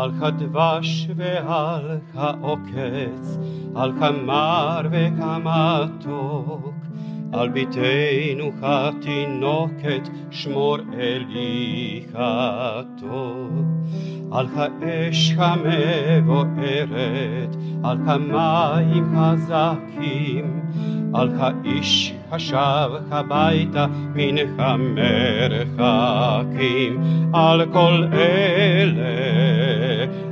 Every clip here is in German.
על כדבש ועל העוקץ, על כמר וכמתוק, על ביתנו התינוקת שמור אלי הטוב. על האש המבוערת, על כמים חזקים, על האיש השב הביתה מן המרחקים, על כל אלה,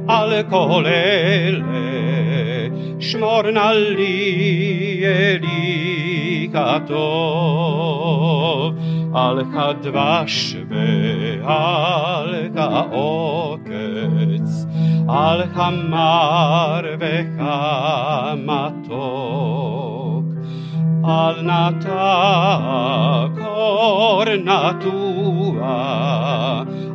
על כל אלה, שמור נא לי אלי כטוב, על כדבש ועל כעוקץ, על כמר וכמתוק. al nata cornatua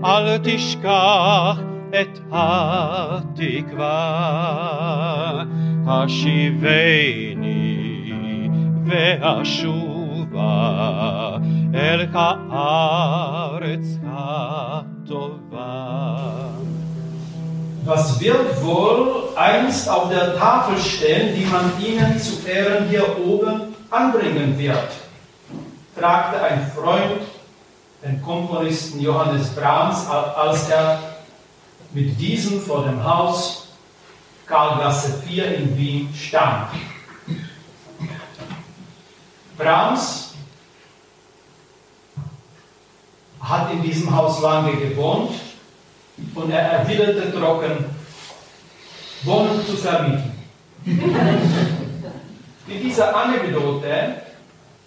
al tishkach et hatikva hashiveni Ve'ashuva el haaretz hatova Was wird wohl einst auf der Tafel stehen, die man ihnen zu Ehren hier oben anbringen wird, fragte ein Freund den Komponisten Johannes Brahms, als er mit diesem vor dem Haus Karlgasse 4 in Wien stand. Brahms hat in diesem Haus lange gewohnt und er erwiderte trocken, Wohnung zu vermieten. Mit dieser Anekdote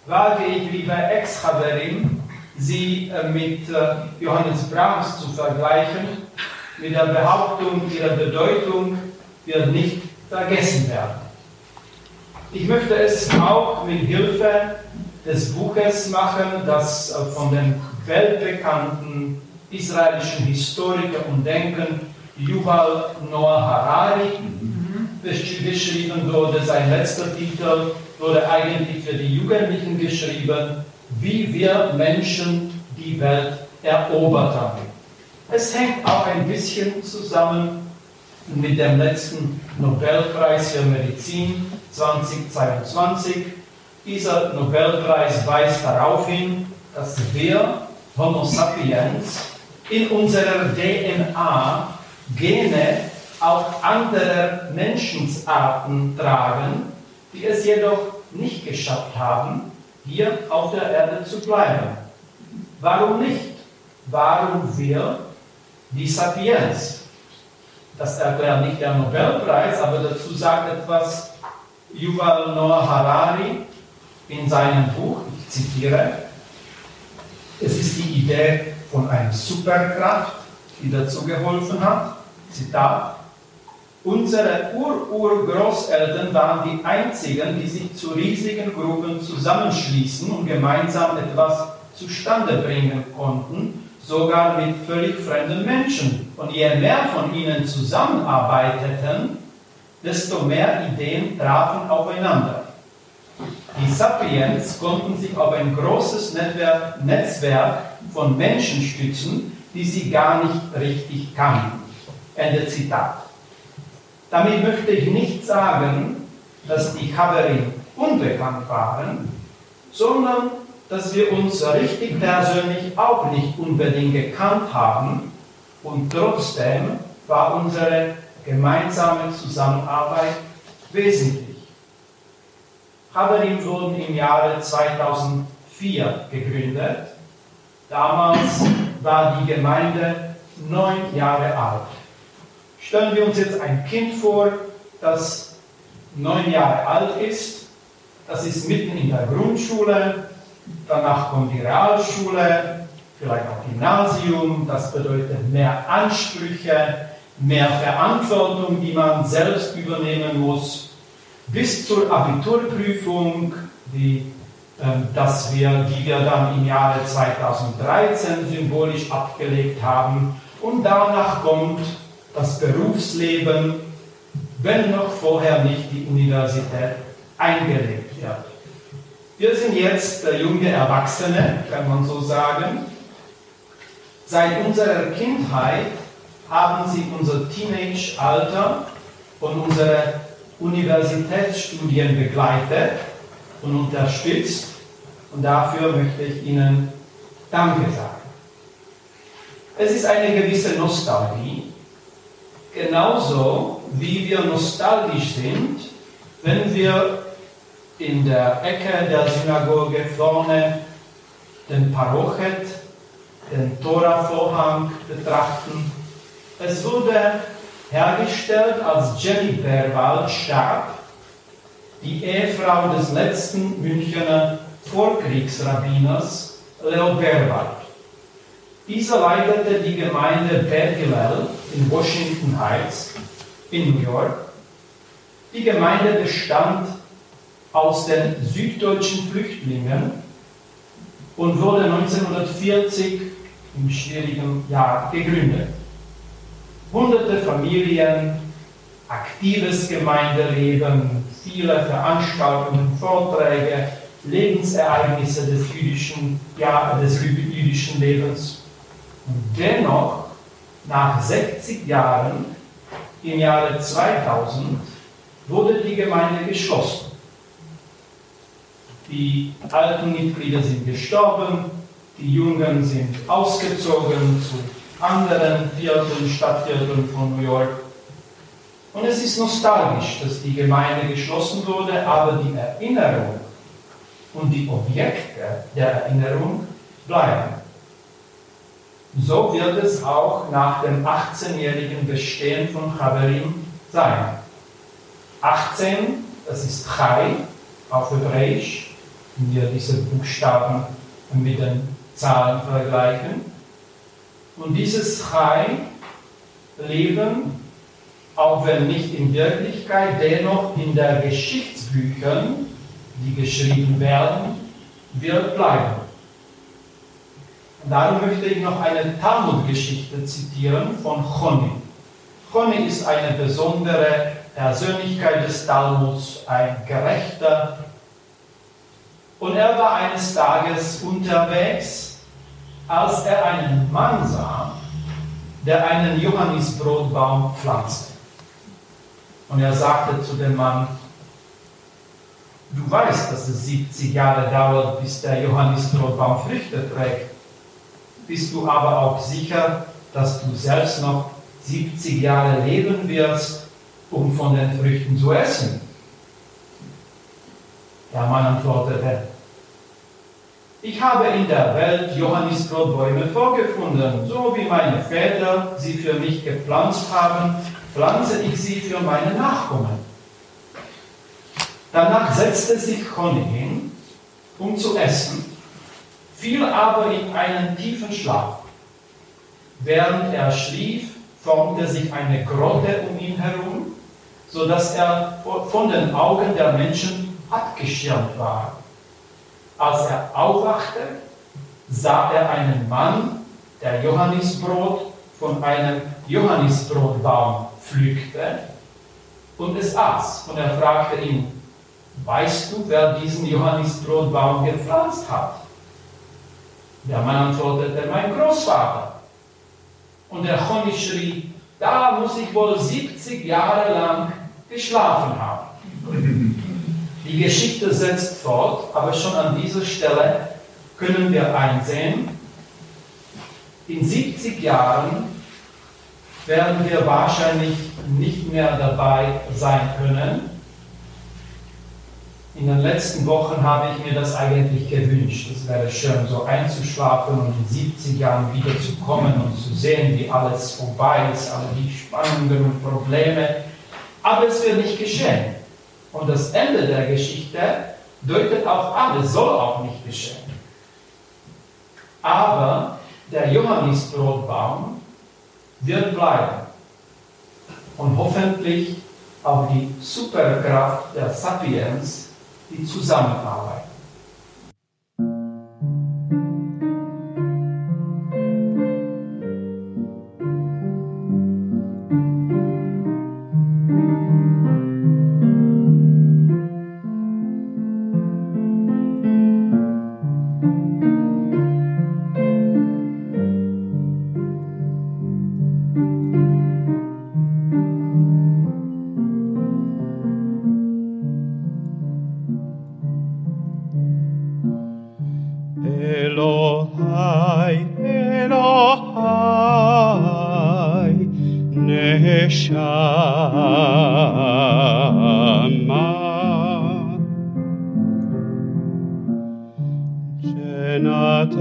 wage ich, liebe Ex-Haverin, sie äh, mit äh, Johannes Brahms zu vergleichen. Mit der Behauptung, ihre Bedeutung wird nicht vergessen werden. Ich möchte es auch mit Hilfe des Buches machen, das äh, von dem weltbekannten israelischen Historiker und Denker Yuval Noah Harari geschrieben wurde. Sein letzter Titel wurde eigentlich für die Jugendlichen geschrieben, wie wir Menschen die Welt erobert haben. Es hängt auch ein bisschen zusammen mit dem letzten Nobelpreis für Medizin 2022. Dieser Nobelpreis weist darauf hin, dass wir, Homo sapiens, in unserer DNA Gene auch andere Menschensarten tragen, die es jedoch nicht geschafft haben, hier auf der Erde zu bleiben. Warum nicht? Warum wir die Sapiens? Das erklärt nicht der Nobelpreis, aber dazu sagt etwas Yuval Noah Harari in seinem Buch, ich zitiere, es ist die Idee von einer Superkraft, die dazu geholfen hat. Zitat, Unsere Ur-Ur-Großeltern waren die einzigen, die sich zu riesigen Gruppen zusammenschließen und gemeinsam etwas zustande bringen konnten, sogar mit völlig fremden Menschen. Und je mehr von ihnen zusammenarbeiteten, desto mehr Ideen trafen aufeinander. Die Sapiens konnten sich auf ein großes Netzwerk von Menschen stützen, die sie gar nicht richtig kannten. Ende Zitat. Damit möchte ich nicht sagen, dass die Haverin unbekannt waren, sondern dass wir uns richtig persönlich auch nicht unbedingt gekannt haben und trotzdem war unsere gemeinsame Zusammenarbeit wesentlich. Haverin wurden im Jahre 2004 gegründet. Damals war die Gemeinde neun Jahre alt. Stellen wir uns jetzt ein Kind vor, das neun Jahre alt ist, das ist mitten in der Grundschule, danach kommt die Realschule, vielleicht auch Gymnasium, das bedeutet mehr Ansprüche, mehr Verantwortung, die man selbst übernehmen muss, bis zur Abiturprüfung, die, äh, dass wir, die wir dann im Jahre 2013 symbolisch abgelegt haben. Und danach kommt das Berufsleben, wenn noch vorher nicht die Universität eingelegt wird. Wir sind jetzt junge Erwachsene, kann man so sagen. Seit unserer Kindheit haben sie unser Teenage-Alter und unsere Universitätsstudien begleitet und unterstützt. Und dafür möchte ich Ihnen Danke sagen. Es ist eine gewisse Nostalgie, genauso wie wir nostalgisch sind, wenn wir in der Ecke der Synagoge vorne den Parochet, den Tora-Vorhang betrachten. Es wurde hergestellt, als Jenny Berwald starb, die Ehefrau des letzten Münchner Vorkriegsrabbiners Leo Berwald. Dieser leitete die Gemeinde Beth Hillel in Washington Heights in New York. Die Gemeinde bestand aus den süddeutschen Flüchtlingen und wurde 1940 im schwierigen Jahr gegründet. Hunderte Familien, aktives Gemeindeleben, viele Veranstaltungen, Vorträge, Lebensereignisse des jüdischen, ja, des jüdischen Lebens. Und dennoch, nach 60 Jahren, im Jahre 2000, wurde die Gemeinde geschlossen. Die alten Mitglieder sind gestorben, die Jungen sind ausgezogen zu anderen Vierteln, Stadtvierteln von New York. Und es ist nostalgisch, dass die Gemeinde geschlossen wurde, aber die Erinnerung und die Objekte der Erinnerung bleiben. So wird es auch nach dem 18-jährigen Bestehen von Chaverim sein. 18, das ist Chai auf Hebräisch, wenn wir diese Buchstaben mit den Zahlen vergleichen. Und dieses Chai-Leben, auch wenn nicht in Wirklichkeit, dennoch in der Geschichtsbüchern, die geschrieben werden, wird bleiben. Und darum möchte ich noch eine Talmud-Geschichte zitieren von Choni. Choni ist eine besondere Persönlichkeit des Talmuds, ein gerechter. Und er war eines Tages unterwegs als er einen Mann sah, der einen Johannisbrotbaum pflanzte. Und er sagte zu dem Mann, du weißt, dass es 70 Jahre dauert, bis der Johannisbrotbaum Früchte trägt. Bist du aber auch sicher, dass du selbst noch 70 Jahre leben wirst, um von den Früchten zu essen? Der Mann antwortete, ich habe in der Welt Johannisbrotbäume vorgefunden, so wie meine Väter sie für mich gepflanzt haben, pflanze ich sie für meine Nachkommen. Danach setzte sich Conny hin, um zu essen, fiel aber in einen tiefen Schlaf. Während er schlief, formte sich eine Grotte um ihn herum, sodass er von den Augen der Menschen abgeschirmt war. Als er aufwachte, sah er einen Mann, der Johannisbrot von einem Johannisbrotbaum pflückte und es aß. Und er fragte ihn, weißt du, wer diesen Johannisbrotbaum gepflanzt hat? Der Mann antwortete, mein Großvater. Und der Honig schrie, da muss ich wohl 70 Jahre lang geschlafen haben. Die Geschichte setzt fort, aber schon an dieser Stelle können wir einsehen, in 70 Jahren werden wir wahrscheinlich nicht mehr dabei sein können. In den letzten Wochen habe ich mir das eigentlich gewünscht. Es wäre schön, so einzuschlafen und in 70 Jahren wieder zu kommen und zu sehen, wie alles vorbei ist, alle die Spannungen und Probleme. Aber es wird nicht geschehen. Und das Ende der Geschichte deutet auch an, es soll auch nicht geschehen. Aber der Johannisbrotbaum wird bleiben und hoffentlich auch die Superkraft der Sapiens, die Zusammenarbeit.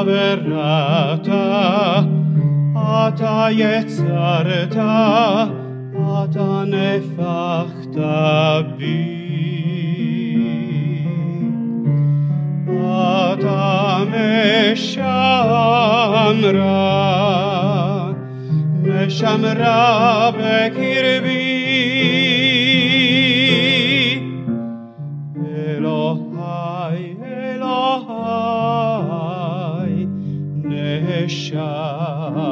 Ata verata, ata yetzarta, ata nefachta bi. Ata meshamra, meshamra bekirbi. shine.